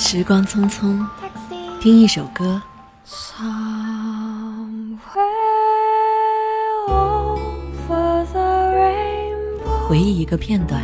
时光匆匆，听一首歌，回忆一个片段。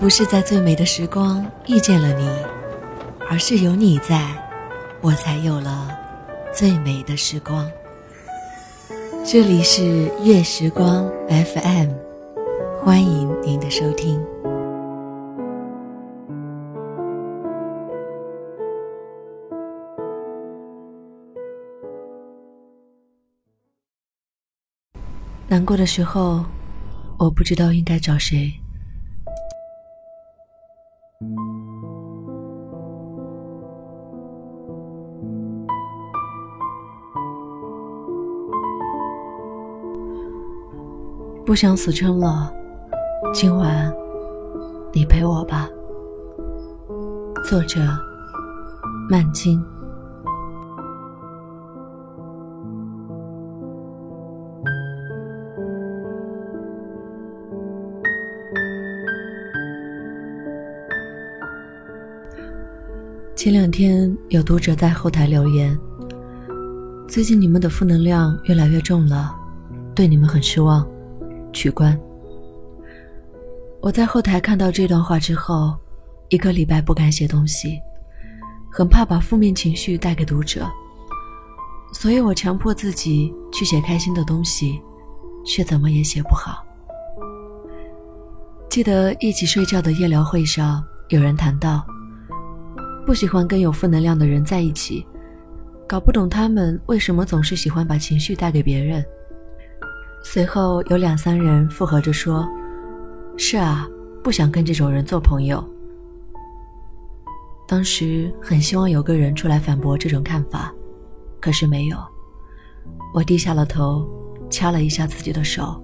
不是在最美的时光遇见了你，而是有你在，我才有了最美的时光。这里是月时光 FM。欢迎您的收听。难过的时候，我不知道应该找谁。不想死撑了。今晚，你陪我吧。作者：曼青。前两天有读者在后台留言：“最近你们的负能量越来越重了，对你们很失望，取关。”我在后台看到这段话之后，一个礼拜不敢写东西，很怕把负面情绪带给读者，所以我强迫自己去写开心的东西，却怎么也写不好。记得一起睡觉的夜聊会上，有人谈到，不喜欢跟有负能量的人在一起，搞不懂他们为什么总是喜欢把情绪带给别人。随后有两三人附和着说。是啊，不想跟这种人做朋友。当时很希望有个人出来反驳这种看法，可是没有。我低下了头，掐了一下自己的手，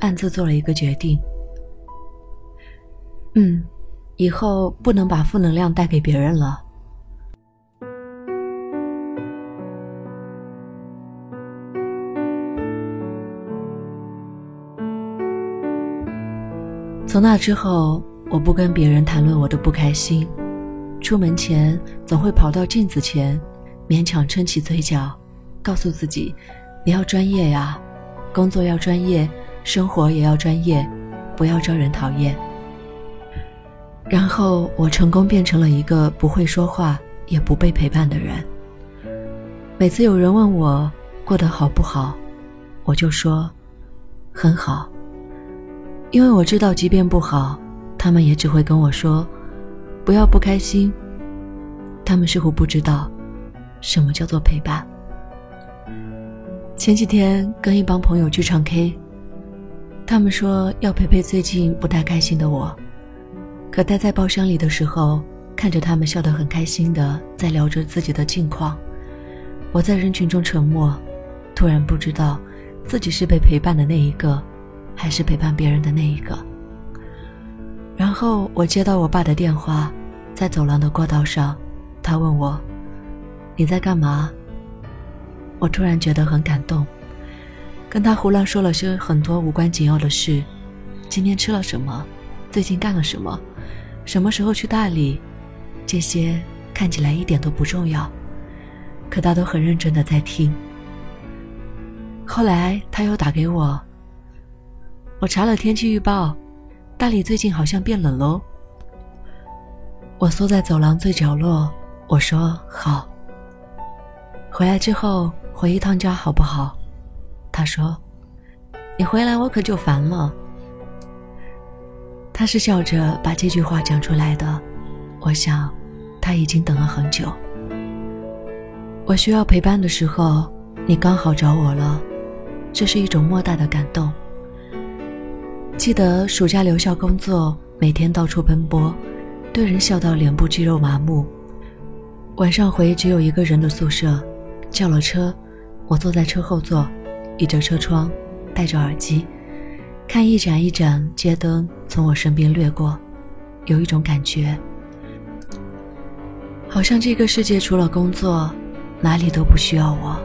暗自做了一个决定。嗯，以后不能把负能量带给别人了。从那之后，我不跟别人谈论我的不开心。出门前总会跑到镜子前，勉强撑起嘴角，告诉自己：“你要专业呀，工作要专业，生活也要专业，不要招人讨厌。”然后我成功变成了一个不会说话也不被陪伴的人。每次有人问我过得好不好，我就说：“很好。”因为我知道，即便不好，他们也只会跟我说：“不要不开心。”他们似乎不知道，什么叫做陪伴。前几天跟一帮朋友去唱 K，他们说要陪陪最近不太开心的我。可待在包厢里的时候，看着他们笑得很开心的在聊着自己的近况，我在人群中沉默，突然不知道自己是被陪伴的那一个。还是陪伴别人的那一个。然后我接到我爸的电话，在走廊的过道上，他问我：“你在干嘛？”我突然觉得很感动，跟他胡乱说了些很多无关紧要的事：今天吃了什么，最近干了什么，什么时候去大理，这些看起来一点都不重要，可他都很认真的在听。后来他又打给我。我查了天气预报，大理最近好像变冷喽。我缩在走廊最角落，我说好。回来之后回一趟家好不好？他说：“你回来我可就烦了。”他是笑着把这句话讲出来的，我想他已经等了很久。我需要陪伴的时候，你刚好找我了，这是一种莫大的感动。记得暑假留校工作，每天到处奔波，对人笑到脸部肌肉麻木。晚上回只有一个人的宿舍，叫了车，我坐在车后座，倚着车窗，戴着耳机，看一盏一盏街灯从我身边掠过，有一种感觉，好像这个世界除了工作，哪里都不需要我。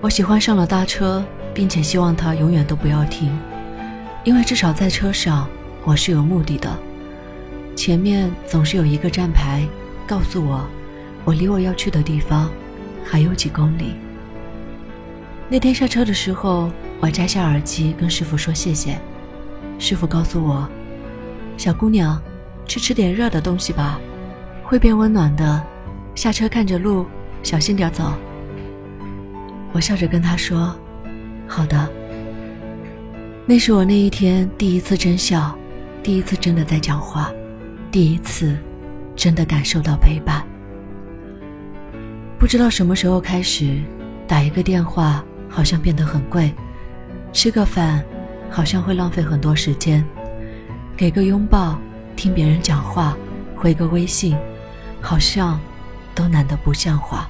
我喜欢上了搭车，并且希望它永远都不要停。因为至少在车上我是有目的的，前面总是有一个站牌告诉我，我离我要去的地方还有几公里。那天下车的时候，我摘下耳机跟师傅说谢谢，师傅告诉我，小姑娘，去吃点热的东西吧，会变温暖的。下车看着路，小心点走。我笑着跟他说：“好的。”那是我那一天第一次真笑，第一次真的在讲话，第一次真的感受到陪伴。不知道什么时候开始，打一个电话好像变得很贵，吃个饭好像会浪费很多时间，给个拥抱，听别人讲话，回个微信，好像都难得不像话。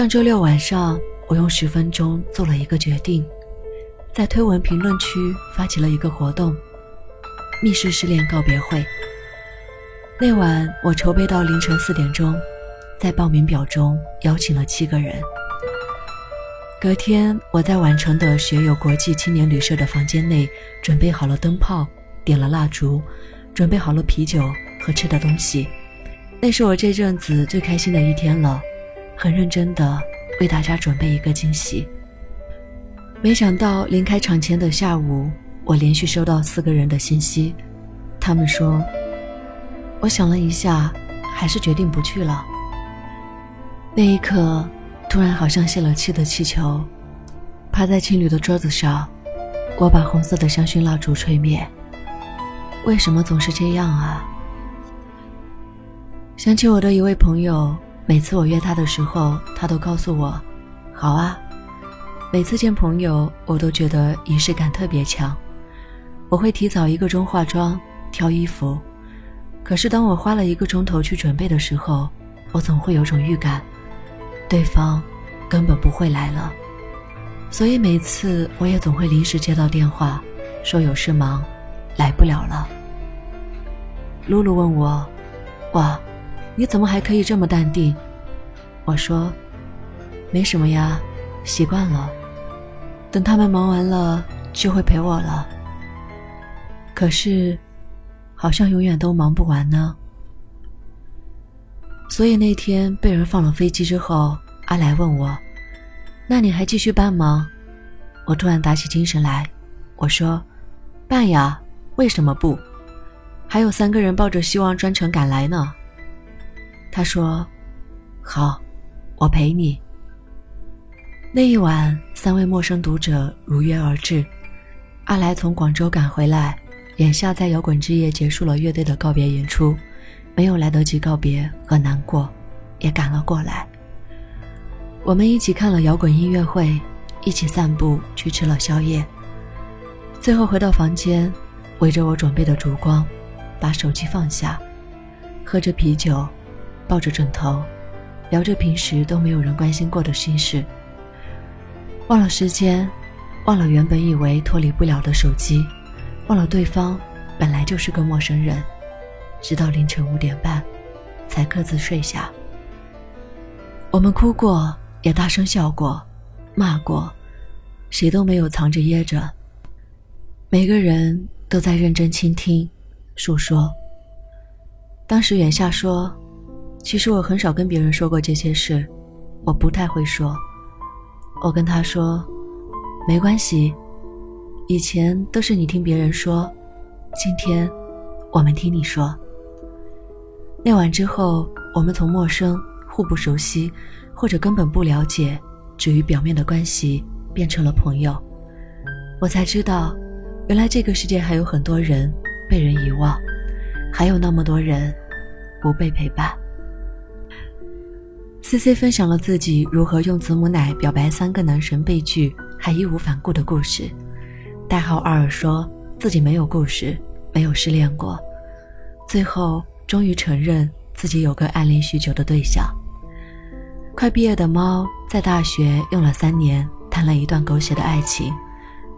上周六晚上，我用十分钟做了一个决定，在推文评论区发起了一个活动——密室失恋告别会。那晚我筹备到凌晨四点钟，在报名表中邀请了七个人。隔天，我在宛城的学友国际青年旅社的房间内准备好了灯泡，点了蜡烛，准备好了啤酒和吃的东西。那是我这阵子最开心的一天了。很认真的为大家准备一个惊喜。没想到临开场前的下午，我连续收到四个人的信息，他们说：“我想了一下，还是决定不去了。”那一刻，突然好像泄了气的气球，趴在情侣的桌子上，我把红色的香薰蜡烛吹灭。为什么总是这样啊？想起我的一位朋友。每次我约他的时候，他都告诉我：“好啊。”每次见朋友，我都觉得仪式感特别强。我会提早一个钟化妆、挑衣服，可是当我花了一个钟头去准备的时候，我总会有种预感，对方根本不会来了。所以每次我也总会临时接到电话，说有事忙，来不了了。露露问我：“哇？”你怎么还可以这么淡定？我说，没什么呀，习惯了。等他们忙完了，就会陪我了。可是，好像永远都忙不完呢。所以那天被人放了飞机之后，阿来问我：“那你还继续办吗？”我突然打起精神来，我说：“办呀，为什么不？还有三个人抱着希望专程赶来呢。”他说：“好，我陪你。”那一晚，三位陌生读者如约而至。阿来从广州赶回来，眼下在摇滚之夜结束了乐队的告别演出，没有来得及告别和难过，也赶了过来。我们一起看了摇滚音乐会，一起散步去吃了宵夜，最后回到房间，围着我准备的烛光，把手机放下，喝着啤酒。抱着枕头，聊着平时都没有人关心过的心事。忘了时间，忘了原本以为脱离不了的手机，忘了对方本来就是个陌生人。直到凌晨五点半，才各自睡下。我们哭过，也大声笑过，骂过，谁都没有藏着掖着。每个人都在认真倾听，诉说。当时远夏说。其实我很少跟别人说过这些事，我不太会说。我跟他说，没关系，以前都是你听别人说，今天我们听你说。那晚之后，我们从陌生、互不熟悉，或者根本不了解，止于表面的关系，变成了朋友。我才知道，原来这个世界还有很多人被人遗忘，还有那么多人不被陪伴。C C 分享了自己如何用子母奶表白三个男神被拒还义无反顾的故事。代号二说自己没有故事，没有失恋过，最后终于承认自己有个暗恋许久的对象。快毕业的猫在大学用了三年谈了一段狗血的爱情，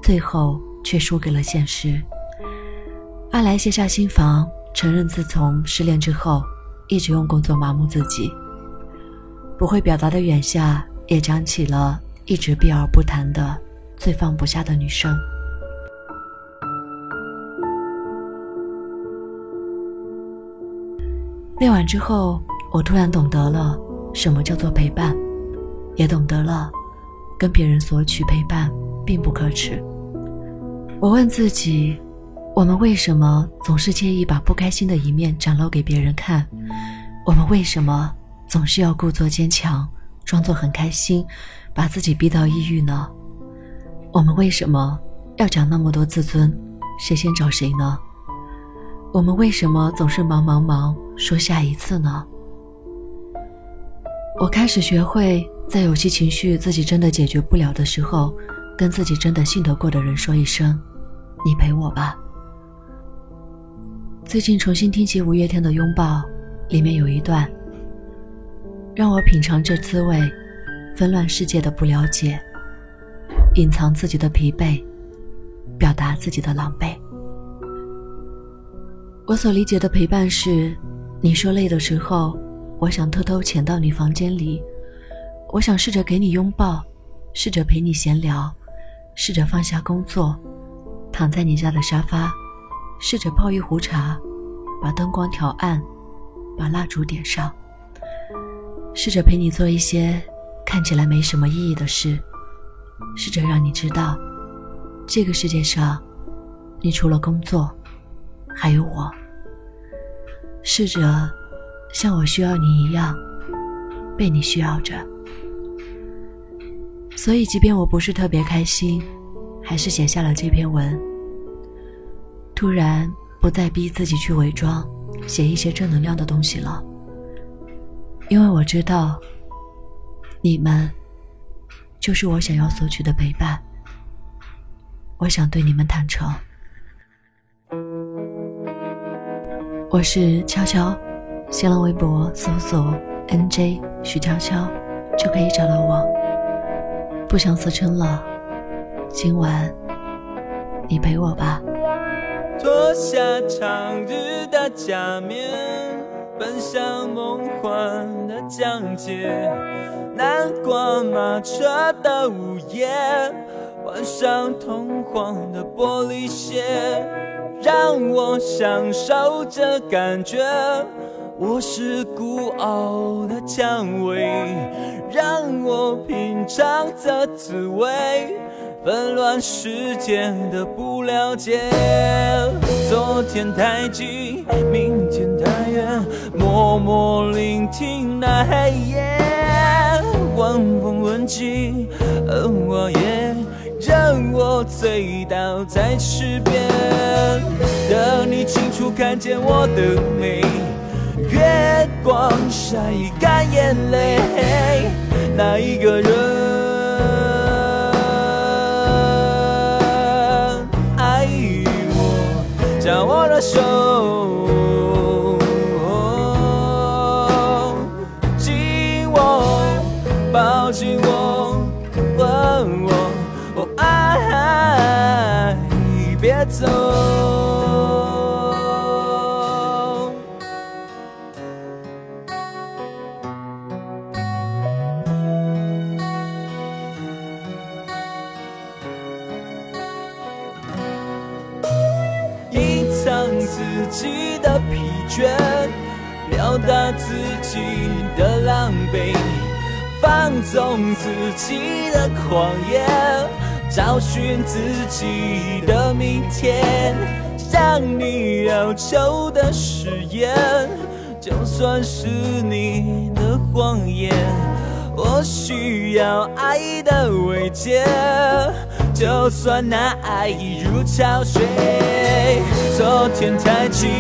最后却输给了现实。阿来卸下心防，承认自从失恋之后，一直用工作麻木自己。不会表达的远夏也讲起了一直避而不谈的最放不下的女生。那晚之后，我突然懂得了什么叫做陪伴，也懂得了跟别人索取陪伴并不可耻。我问自己。我们为什么总是介意把不开心的一面展露给别人看？我们为什么总是要故作坚强，装作很开心，把自己逼到抑郁呢？我们为什么要讲那么多自尊？谁先找谁呢？我们为什么总是忙忙忙说下一次呢？我开始学会在有些情绪自己真的解决不了的时候，跟自己真的信得过的人说一声：“你陪我吧。”最近重新听起五月天的《拥抱》，里面有一段，让我品尝这滋味：纷乱世界的不了解，隐藏自己的疲惫，表达自己的狼狈。我所理解的陪伴是，你说累的时候，我想偷偷潜到你房间里，我想试着给你拥抱，试着陪你闲聊，试着放下工作，躺在你家的沙发。试着泡一壶茶，把灯光调暗，把蜡烛点上。试着陪你做一些看起来没什么意义的事，试着让你知道，这个世界上，你除了工作，还有我。试着像我需要你一样，被你需要着。所以，即便我不是特别开心，还是写下了这篇文。突然不再逼自己去伪装，写一些正能量的东西了，因为我知道，你们就是我想要索取的陪伴。我想对你们坦诚。我是悄悄，新浪微博搜索 “nj 徐悄悄”就可以找到我。不想死撑了，今晚你陪我吧。脱下长日的假面，奔向梦幻的疆界。南瓜马车的午夜，换上通黄的玻璃鞋，让我享受这感觉。我是孤傲的蔷薇，让我品尝这滋味。纷乱世界的不了解，昨天太近，明天太远，默默聆听那黑夜，晚风吻尽，而我也让我醉倒在池边，等你清楚看见我的美，月光晒干眼泪，那一个人。己的疲倦，表达自己的狼狈，放纵自己的狂野，找寻自己的明天。像你要求的誓言，就算是你的谎言。我需要爱的慰藉，就算那爱已如潮水。昨天太近，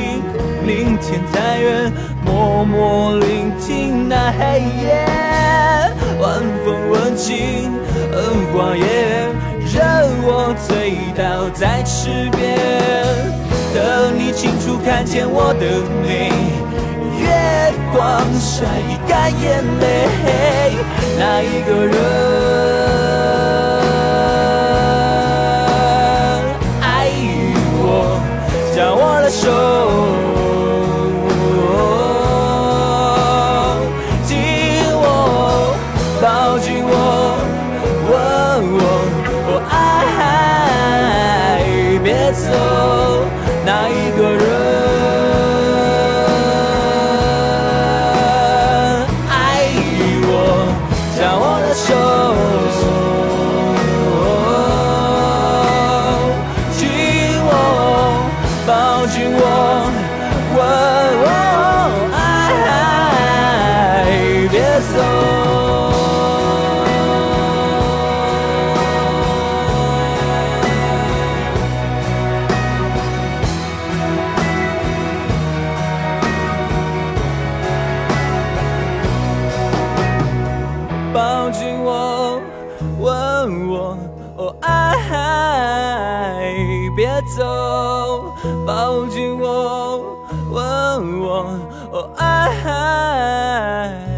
明天太远，默默聆听那黑夜。晚风吻尽荷花叶，任我醉倒在池边。等你清楚看见我的美。月光晒干眼泪，那一个人抱紧我吻我哦爱。